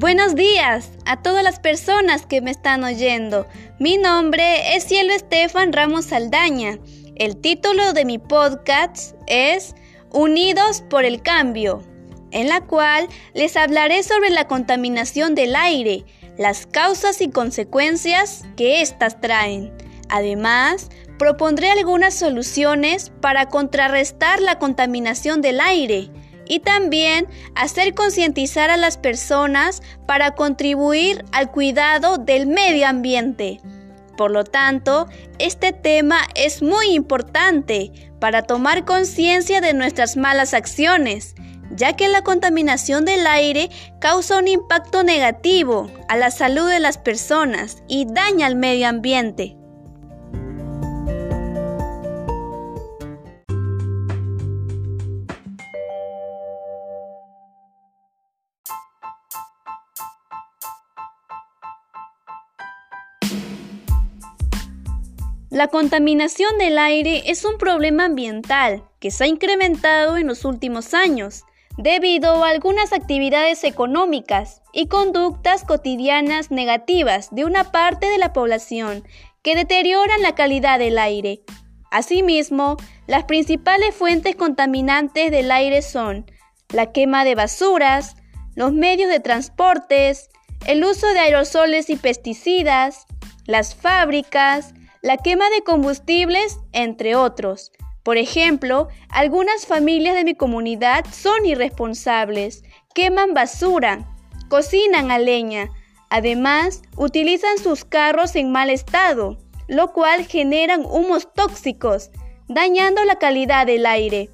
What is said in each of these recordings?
Buenos días a todas las personas que me están oyendo. Mi nombre es Cielo Estefan Ramos Saldaña. El título de mi podcast es Unidos por el Cambio, en la cual les hablaré sobre la contaminación del aire, las causas y consecuencias que éstas traen. Además, propondré algunas soluciones para contrarrestar la contaminación del aire y también hacer concientizar a las personas para contribuir al cuidado del medio ambiente. Por lo tanto, este tema es muy importante para tomar conciencia de nuestras malas acciones, ya que la contaminación del aire causa un impacto negativo a la salud de las personas y daña al medio ambiente. La contaminación del aire es un problema ambiental que se ha incrementado en los últimos años debido a algunas actividades económicas y conductas cotidianas negativas de una parte de la población que deterioran la calidad del aire. Asimismo, las principales fuentes contaminantes del aire son la quema de basuras, los medios de transportes, el uso de aerosoles y pesticidas, las fábricas, la quema de combustibles, entre otros. Por ejemplo, algunas familias de mi comunidad son irresponsables, queman basura, cocinan a leña, además utilizan sus carros en mal estado, lo cual generan humos tóxicos, dañando la calidad del aire.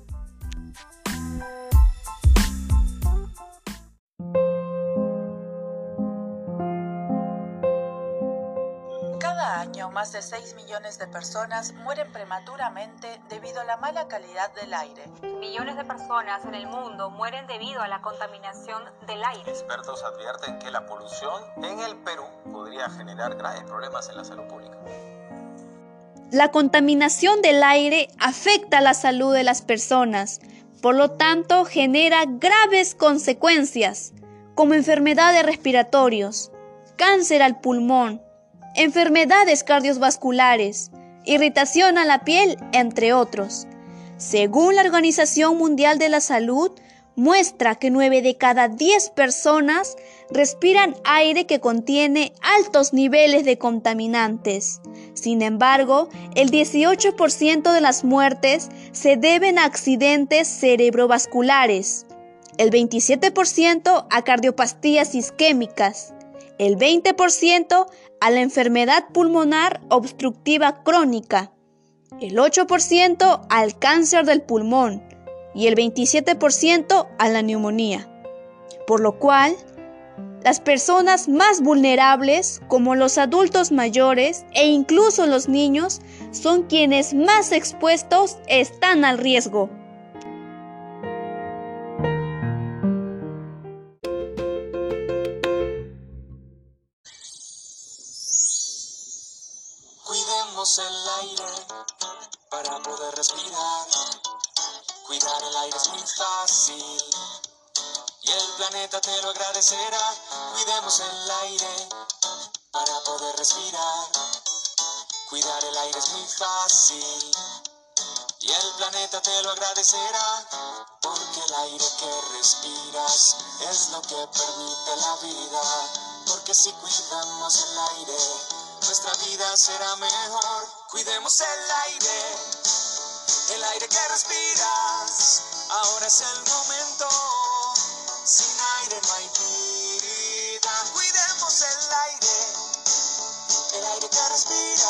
Más de 6 millones de personas mueren prematuramente debido a la mala calidad del aire. Millones de personas en el mundo mueren debido a la contaminación del aire. Expertos advierten que la polución en el Perú podría generar graves problemas en la salud pública. La contaminación del aire afecta la salud de las personas, por lo tanto genera graves consecuencias, como enfermedades respiratorias, cáncer al pulmón, enfermedades cardiovasculares, irritación a la piel, entre otros. Según la Organización Mundial de la Salud, muestra que 9 de cada 10 personas respiran aire que contiene altos niveles de contaminantes. Sin embargo, el 18% de las muertes se deben a accidentes cerebrovasculares, el 27% a cardiopastías isquémicas, el 20% a la enfermedad pulmonar obstructiva crónica, el 8% al cáncer del pulmón y el 27% a la neumonía. Por lo cual, las personas más vulnerables, como los adultos mayores e incluso los niños, son quienes más expuestos están al riesgo. El aire para poder respirar. Cuidar el aire es muy fácil y el planeta te lo agradecerá. Cuidemos el aire para poder respirar. Cuidar el aire es muy fácil y el planeta te lo agradecerá. Porque el aire que respiras es lo que permite la vida. Porque si cuidamos el aire, nuestra vida será mejor. Cuidemos el aire, el aire que respiras. Ahora es el momento. Sin aire no hay vida. Cuidemos el aire, el aire que respiras.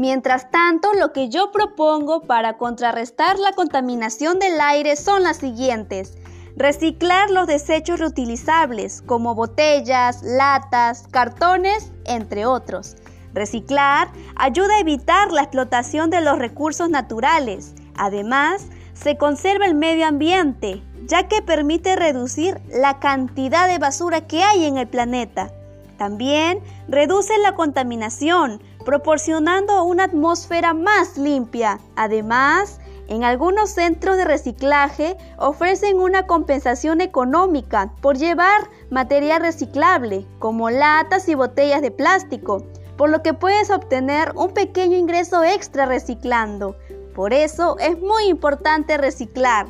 Mientras tanto, lo que yo propongo para contrarrestar la contaminación del aire son las siguientes. Reciclar los desechos reutilizables como botellas, latas, cartones, entre otros. Reciclar ayuda a evitar la explotación de los recursos naturales. Además, se conserva el medio ambiente, ya que permite reducir la cantidad de basura que hay en el planeta. También reduce la contaminación, proporcionando una atmósfera más limpia. Además, en algunos centros de reciclaje ofrecen una compensación económica por llevar material reciclable, como latas y botellas de plástico, por lo que puedes obtener un pequeño ingreso extra reciclando. Por eso es muy importante reciclar.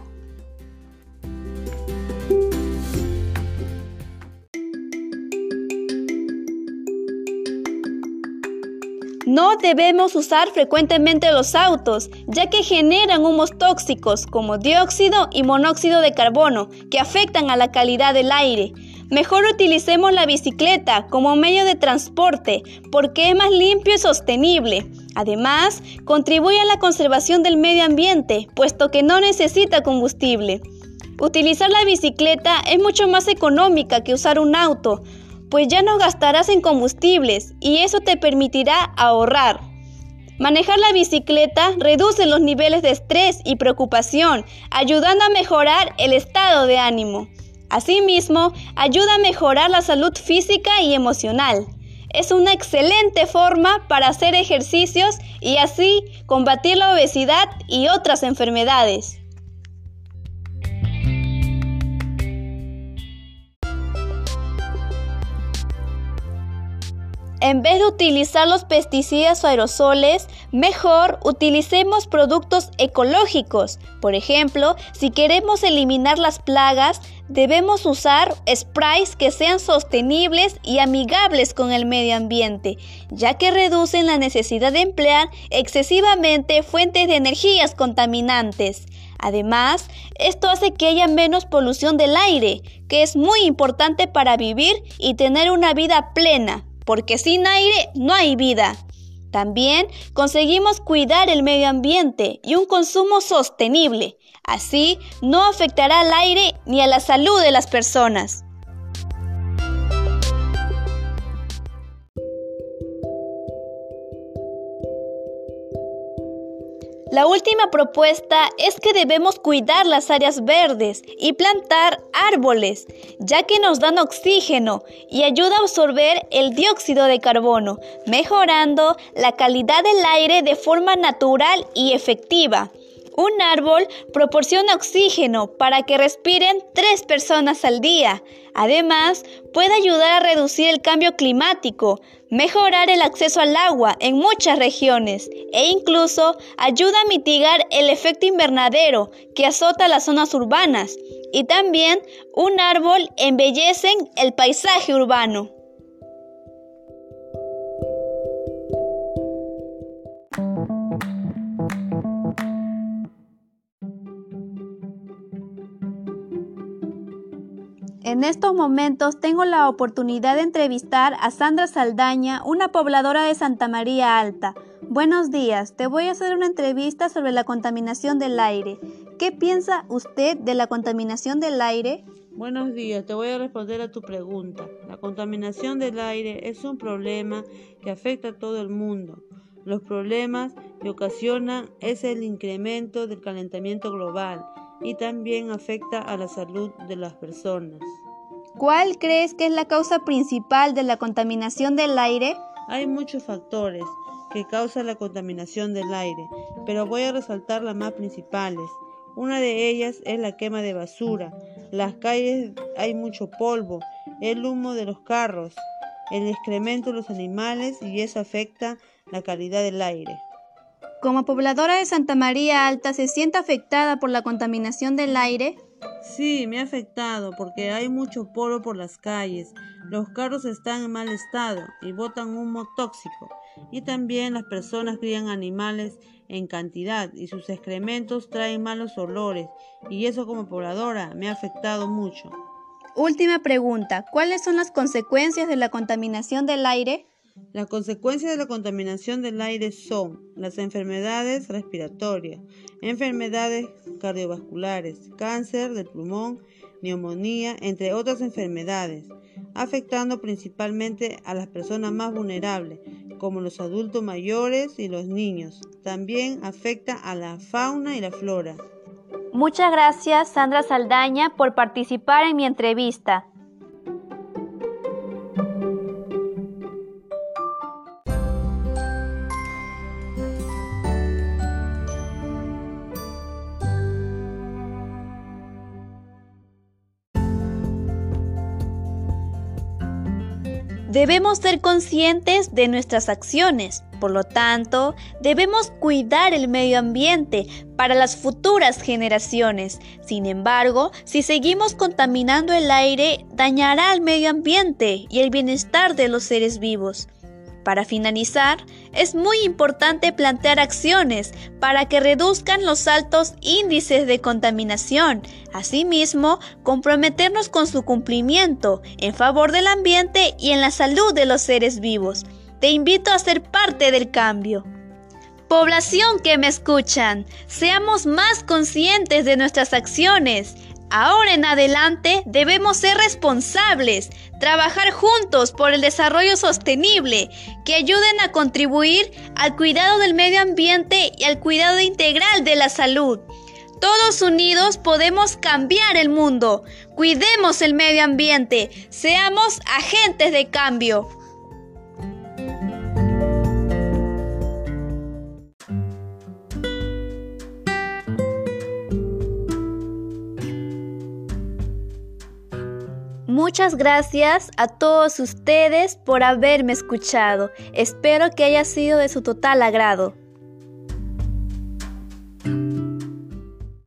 No debemos usar frecuentemente los autos, ya que generan humos tóxicos como dióxido y monóxido de carbono, que afectan a la calidad del aire. Mejor utilicemos la bicicleta como medio de transporte, porque es más limpio y sostenible. Además, contribuye a la conservación del medio ambiente, puesto que no necesita combustible. Utilizar la bicicleta es mucho más económica que usar un auto, pues ya no gastarás en combustibles y eso te permitirá ahorrar. Manejar la bicicleta reduce los niveles de estrés y preocupación, ayudando a mejorar el estado de ánimo. Asimismo, ayuda a mejorar la salud física y emocional. Es una excelente forma para hacer ejercicios y así combatir la obesidad y otras enfermedades. En vez de utilizar los pesticidas o aerosoles, mejor utilicemos productos ecológicos. Por ejemplo, si queremos eliminar las plagas, debemos usar sprays que sean sostenibles y amigables con el medio ambiente, ya que reducen la necesidad de emplear excesivamente fuentes de energías contaminantes. Además, esto hace que haya menos polución del aire, que es muy importante para vivir y tener una vida plena, porque sin aire no hay vida. También conseguimos cuidar el medio ambiente y un consumo sostenible. Así no afectará al aire ni a la salud de las personas. La última propuesta es que debemos cuidar las áreas verdes y plantar árboles, ya que nos dan oxígeno y ayuda a absorber el dióxido de carbono, mejorando la calidad del aire de forma natural y efectiva. Un árbol proporciona oxígeno para que respiren tres personas al día. Además, puede ayudar a reducir el cambio climático, mejorar el acceso al agua en muchas regiones e incluso ayuda a mitigar el efecto invernadero que azota las zonas urbanas. Y también un árbol embellece el paisaje urbano. En estos momentos tengo la oportunidad de entrevistar a Sandra Saldaña, una pobladora de Santa María Alta. Buenos días, te voy a hacer una entrevista sobre la contaminación del aire. ¿Qué piensa usted de la contaminación del aire? Buenos días, te voy a responder a tu pregunta. La contaminación del aire es un problema que afecta a todo el mundo. Los problemas que ocasionan es el incremento del calentamiento global y también afecta a la salud de las personas. ¿Cuál crees que es la causa principal de la contaminación del aire? Hay muchos factores que causan la contaminación del aire, pero voy a resaltar las más principales. Una de ellas es la quema de basura. Las calles hay mucho polvo, el humo de los carros, el excremento de los animales y eso afecta la calidad del aire. Como pobladora de Santa María Alta, ¿se siente afectada por la contaminación del aire? Sí, me ha afectado porque hay mucho polvo por las calles, los carros están en mal estado y botan humo tóxico. Y también las personas crían animales en cantidad y sus excrementos traen malos olores y eso como pobladora me ha afectado mucho. Última pregunta, ¿cuáles son las consecuencias de la contaminación del aire? Las consecuencias de la contaminación del aire son las enfermedades respiratorias, enfermedades cardiovasculares, cáncer del pulmón, neumonía, entre otras enfermedades, afectando principalmente a las personas más vulnerables, como los adultos mayores y los niños. También afecta a la fauna y la flora. Muchas gracias, Sandra Saldaña, por participar en mi entrevista. Debemos ser conscientes de nuestras acciones, por lo tanto, debemos cuidar el medio ambiente para las futuras generaciones. Sin embargo, si seguimos contaminando el aire, dañará al medio ambiente y el bienestar de los seres vivos. Para finalizar, es muy importante plantear acciones para que reduzcan los altos índices de contaminación. Asimismo, comprometernos con su cumplimiento en favor del ambiente y en la salud de los seres vivos. Te invito a ser parte del cambio. Población que me escuchan, seamos más conscientes de nuestras acciones Ahora en adelante debemos ser responsables, trabajar juntos por el desarrollo sostenible, que ayuden a contribuir al cuidado del medio ambiente y al cuidado integral de la salud. Todos unidos podemos cambiar el mundo. Cuidemos el medio ambiente, seamos agentes de cambio. Muchas gracias a todos ustedes por haberme escuchado. Espero que haya sido de su total agrado.